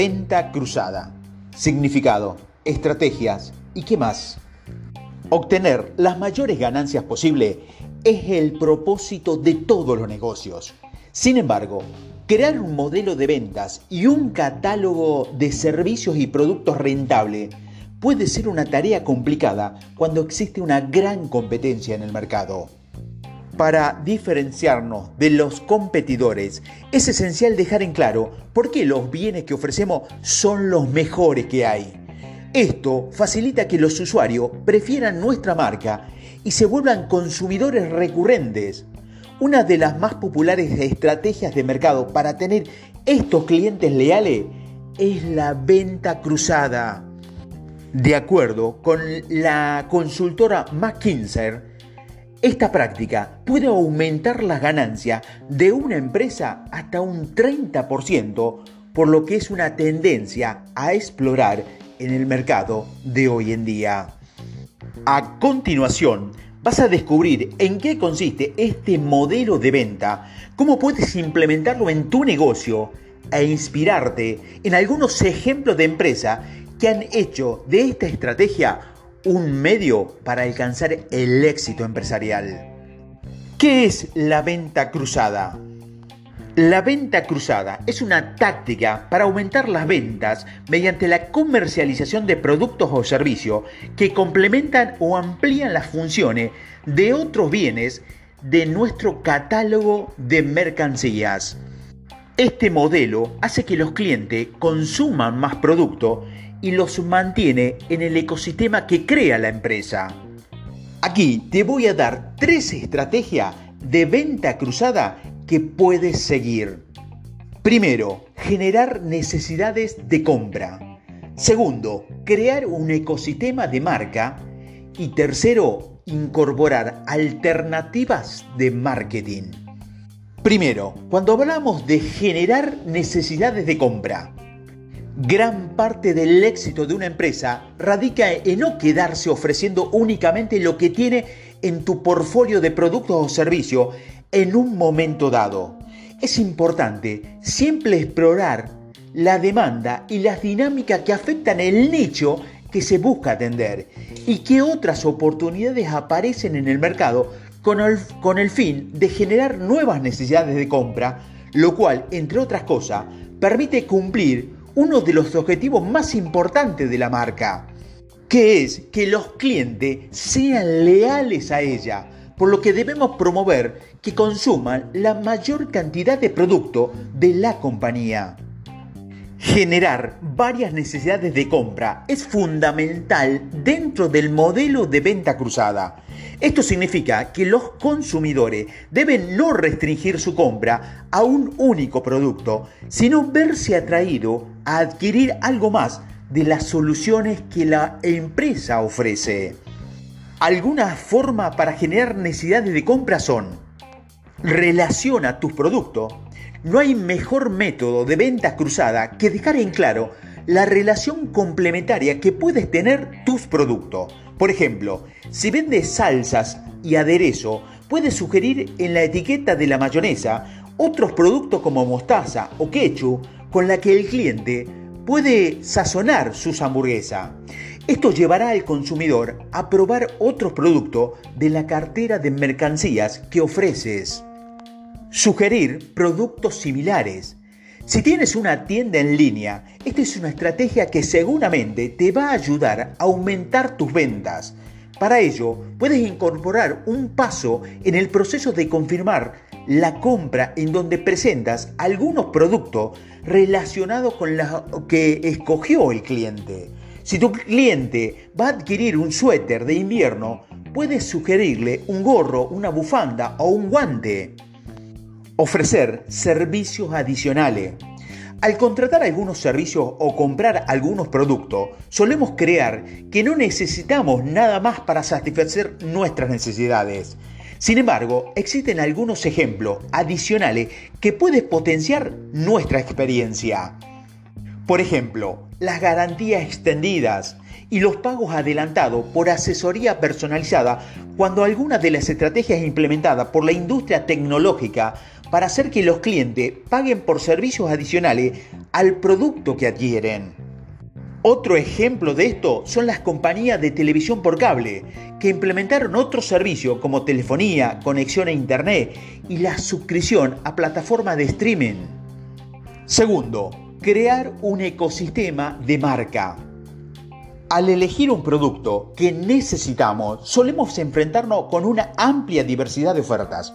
venta cruzada. Significado, estrategias y qué más. Obtener las mayores ganancias posible es el propósito de todos los negocios. Sin embargo, crear un modelo de ventas y un catálogo de servicios y productos rentable puede ser una tarea complicada cuando existe una gran competencia en el mercado. Para diferenciarnos de los competidores, es esencial dejar en claro por qué los bienes que ofrecemos son los mejores que hay. Esto facilita que los usuarios prefieran nuestra marca y se vuelvan consumidores recurrentes. Una de las más populares estrategias de mercado para tener estos clientes leales es la venta cruzada. De acuerdo con la consultora McKinsey, esta práctica puede aumentar las ganancias de una empresa hasta un 30%, por lo que es una tendencia a explorar en el mercado de hoy en día. A continuación, vas a descubrir en qué consiste este modelo de venta, cómo puedes implementarlo en tu negocio e inspirarte en algunos ejemplos de empresa que han hecho de esta estrategia un medio para alcanzar el éxito empresarial. ¿Qué es la venta cruzada? La venta cruzada es una táctica para aumentar las ventas mediante la comercialización de productos o servicios que complementan o amplían las funciones de otros bienes de nuestro catálogo de mercancías. Este modelo hace que los clientes consuman más producto y los mantiene en el ecosistema que crea la empresa. Aquí te voy a dar tres estrategias de venta cruzada que puedes seguir. Primero, generar necesidades de compra. Segundo, crear un ecosistema de marca. Y tercero, incorporar alternativas de marketing. Primero, cuando hablamos de generar necesidades de compra, Gran parte del éxito de una empresa radica en no quedarse ofreciendo únicamente lo que tiene en tu portfolio de productos o servicios en un momento dado. Es importante siempre explorar la demanda y las dinámicas que afectan el nicho que se busca atender y qué otras oportunidades aparecen en el mercado con el, con el fin de generar nuevas necesidades de compra, lo cual, entre otras cosas, permite cumplir uno de los objetivos más importantes de la marca, que es que los clientes sean leales a ella, por lo que debemos promover que consuman la mayor cantidad de producto de la compañía. Generar varias necesidades de compra es fundamental dentro del modelo de venta cruzada. Esto significa que los consumidores deben no restringir su compra a un único producto, sino verse atraído a adquirir algo más de las soluciones que la empresa ofrece. Algunas formas para generar necesidades de compra son relaciona tus productos no hay mejor método de venta cruzada que dejar en claro la relación complementaria que puedes tener tus productos. Por ejemplo, si vendes salsas y aderezo, puedes sugerir en la etiqueta de la mayonesa otros productos como mostaza o ketchup con la que el cliente puede sazonar sus hamburguesas. Esto llevará al consumidor a probar otros productos de la cartera de mercancías que ofreces. Sugerir productos similares. Si tienes una tienda en línea, esta es una estrategia que seguramente te va a ayudar a aumentar tus ventas. Para ello, puedes incorporar un paso en el proceso de confirmar la compra en donde presentas algunos productos relacionados con lo que escogió el cliente. Si tu cliente va a adquirir un suéter de invierno, puedes sugerirle un gorro, una bufanda o un guante. Ofrecer servicios adicionales. Al contratar algunos servicios o comprar algunos productos, solemos creer que no necesitamos nada más para satisfacer nuestras necesidades. Sin embargo, existen algunos ejemplos adicionales que pueden potenciar nuestra experiencia. Por ejemplo, las garantías extendidas y los pagos adelantados por asesoría personalizada cuando alguna de las estrategias implementadas por la industria tecnológica para hacer que los clientes paguen por servicios adicionales al producto que adquieren. Otro ejemplo de esto son las compañías de televisión por cable, que implementaron otros servicios como telefonía, conexión a internet y la suscripción a plataformas de streaming. Segundo, crear un ecosistema de marca. Al elegir un producto que necesitamos, solemos enfrentarnos con una amplia diversidad de ofertas.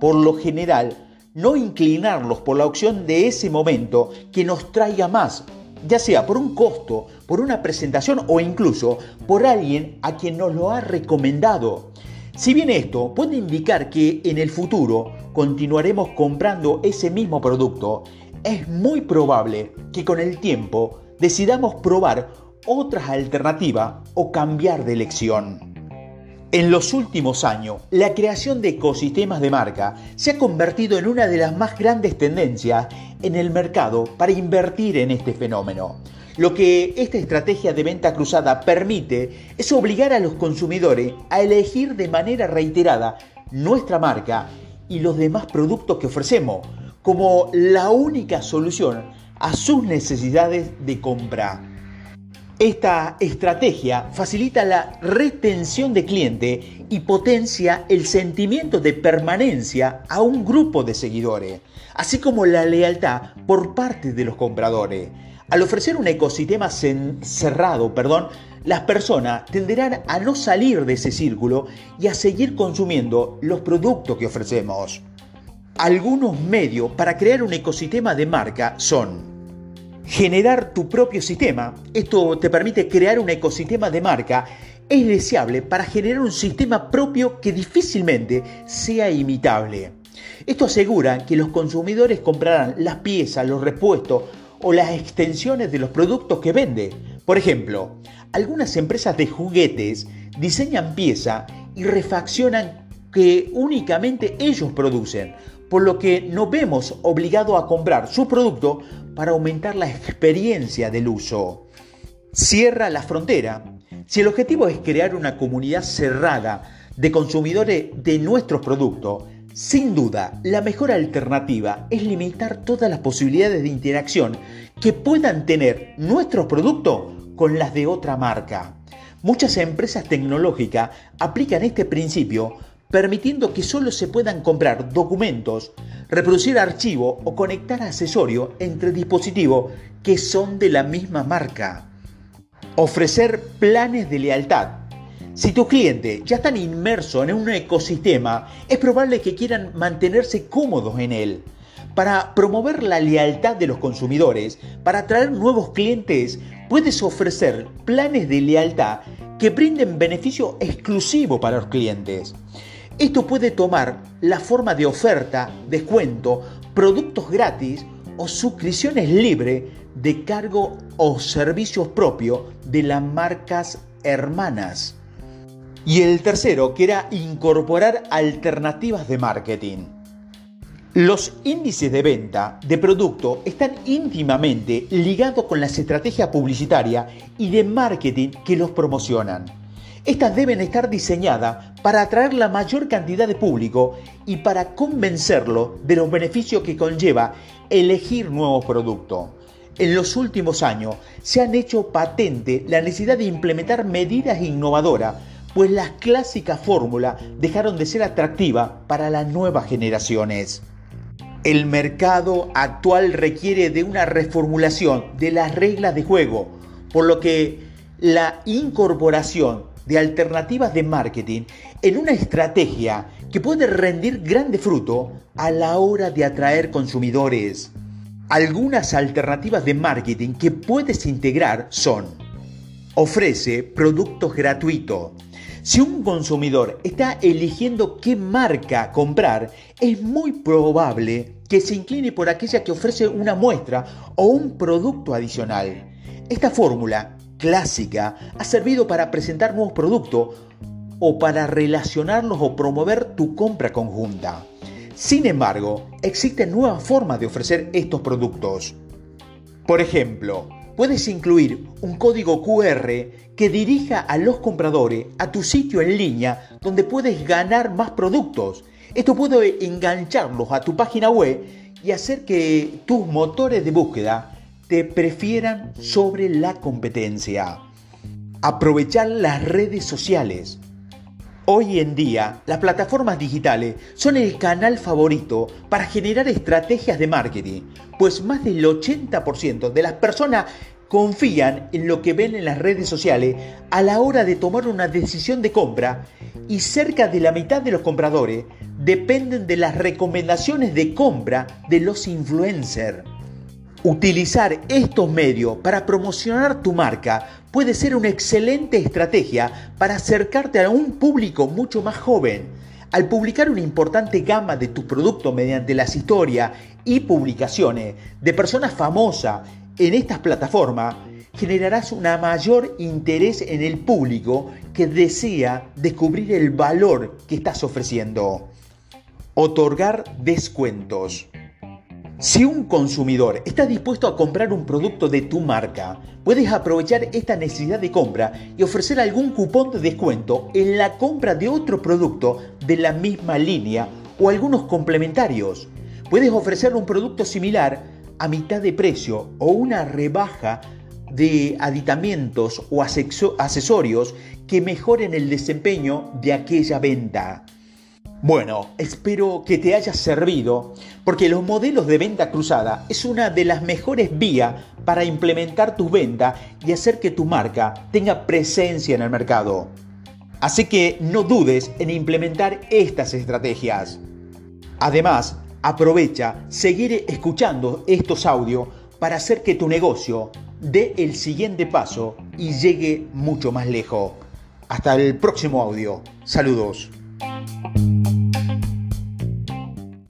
Por lo general, no inclinarlos por la opción de ese momento que nos traiga más, ya sea por un costo, por una presentación o incluso por alguien a quien nos lo ha recomendado. Si bien esto puede indicar que en el futuro continuaremos comprando ese mismo producto, es muy probable que con el tiempo decidamos probar otras alternativas o cambiar de elección. En los últimos años, la creación de ecosistemas de marca se ha convertido en una de las más grandes tendencias en el mercado para invertir en este fenómeno. Lo que esta estrategia de venta cruzada permite es obligar a los consumidores a elegir de manera reiterada nuestra marca y los demás productos que ofrecemos como la única solución a sus necesidades de compra. Esta estrategia facilita la retención de cliente y potencia el sentimiento de permanencia a un grupo de seguidores, así como la lealtad por parte de los compradores. Al ofrecer un ecosistema cerrado, las personas tenderán a no salir de ese círculo y a seguir consumiendo los productos que ofrecemos. Algunos medios para crear un ecosistema de marca son generar tu propio sistema. Esto te permite crear un ecosistema de marca. Es deseable para generar un sistema propio que difícilmente sea imitable. Esto asegura que los consumidores comprarán las piezas, los repuestos o las extensiones de los productos que vende. Por ejemplo, algunas empresas de juguetes diseñan piezas y refaccionan que únicamente ellos producen, por lo que no vemos obligado a comprar su producto para aumentar la experiencia del uso. Cierra la frontera. Si el objetivo es crear una comunidad cerrada de consumidores de nuestros productos, sin duda, la mejor alternativa es limitar todas las posibilidades de interacción que puedan tener nuestros productos con las de otra marca. Muchas empresas tecnológicas aplican este principio permitiendo que solo se puedan comprar documentos, reproducir archivos o conectar accesorios entre dispositivos que son de la misma marca. Ofrecer planes de lealtad. Si tus clientes ya están inmersos en un ecosistema, es probable que quieran mantenerse cómodos en él. Para promover la lealtad de los consumidores, para atraer nuevos clientes, puedes ofrecer planes de lealtad que brinden beneficio exclusivo para los clientes. Esto puede tomar la forma de oferta, descuento, productos gratis o suscripciones libres de cargo o servicios propios de las marcas hermanas. Y el tercero, que era incorporar alternativas de marketing. Los índices de venta de producto están íntimamente ligados con las estrategias publicitarias y de marketing que los promocionan. Estas deben estar diseñadas para atraer la mayor cantidad de público y para convencerlo de los beneficios que conlleva elegir nuevos productos. En los últimos años se han hecho patente la necesidad de implementar medidas innovadoras, pues las clásicas fórmulas dejaron de ser atractivas para las nuevas generaciones. El mercado actual requiere de una reformulación de las reglas de juego, por lo que la incorporación de alternativas de marketing en una estrategia que puede rendir grande fruto a la hora de atraer consumidores. Algunas alternativas de marketing que puedes integrar son ofrece productos gratuitos. Si un consumidor está eligiendo qué marca comprar, es muy probable que se incline por aquella que ofrece una muestra o un producto adicional. Esta fórmula clásica ha servido para presentar nuevos productos o para relacionarlos o promover tu compra conjunta. Sin embargo, existen nuevas formas de ofrecer estos productos. Por ejemplo, puedes incluir un código QR que dirija a los compradores a tu sitio en línea donde puedes ganar más productos. Esto puede engancharlos a tu página web y hacer que tus motores de búsqueda te prefieran sobre la competencia. Aprovechar las redes sociales. Hoy en día, las plataformas digitales son el canal favorito para generar estrategias de marketing, pues más del 80% de las personas confían en lo que ven en las redes sociales a la hora de tomar una decisión de compra y cerca de la mitad de los compradores dependen de las recomendaciones de compra de los influencers. Utilizar estos medios para promocionar tu marca puede ser una excelente estrategia para acercarte a un público mucho más joven. Al publicar una importante gama de tu producto mediante las historias y publicaciones de personas famosas en estas plataformas, generarás un mayor interés en el público que desea descubrir el valor que estás ofreciendo. Otorgar descuentos. Si un consumidor está dispuesto a comprar un producto de tu marca, puedes aprovechar esta necesidad de compra y ofrecer algún cupón de descuento en la compra de otro producto de la misma línea o algunos complementarios. Puedes ofrecer un producto similar a mitad de precio o una rebaja de aditamentos o accesorios que mejoren el desempeño de aquella venta. Bueno, espero que te haya servido porque los modelos de venta cruzada es una de las mejores vías para implementar tus ventas y hacer que tu marca tenga presencia en el mercado. Así que no dudes en implementar estas estrategias. Además, aprovecha seguir escuchando estos audios para hacer que tu negocio dé el siguiente paso y llegue mucho más lejos. Hasta el próximo audio. Saludos.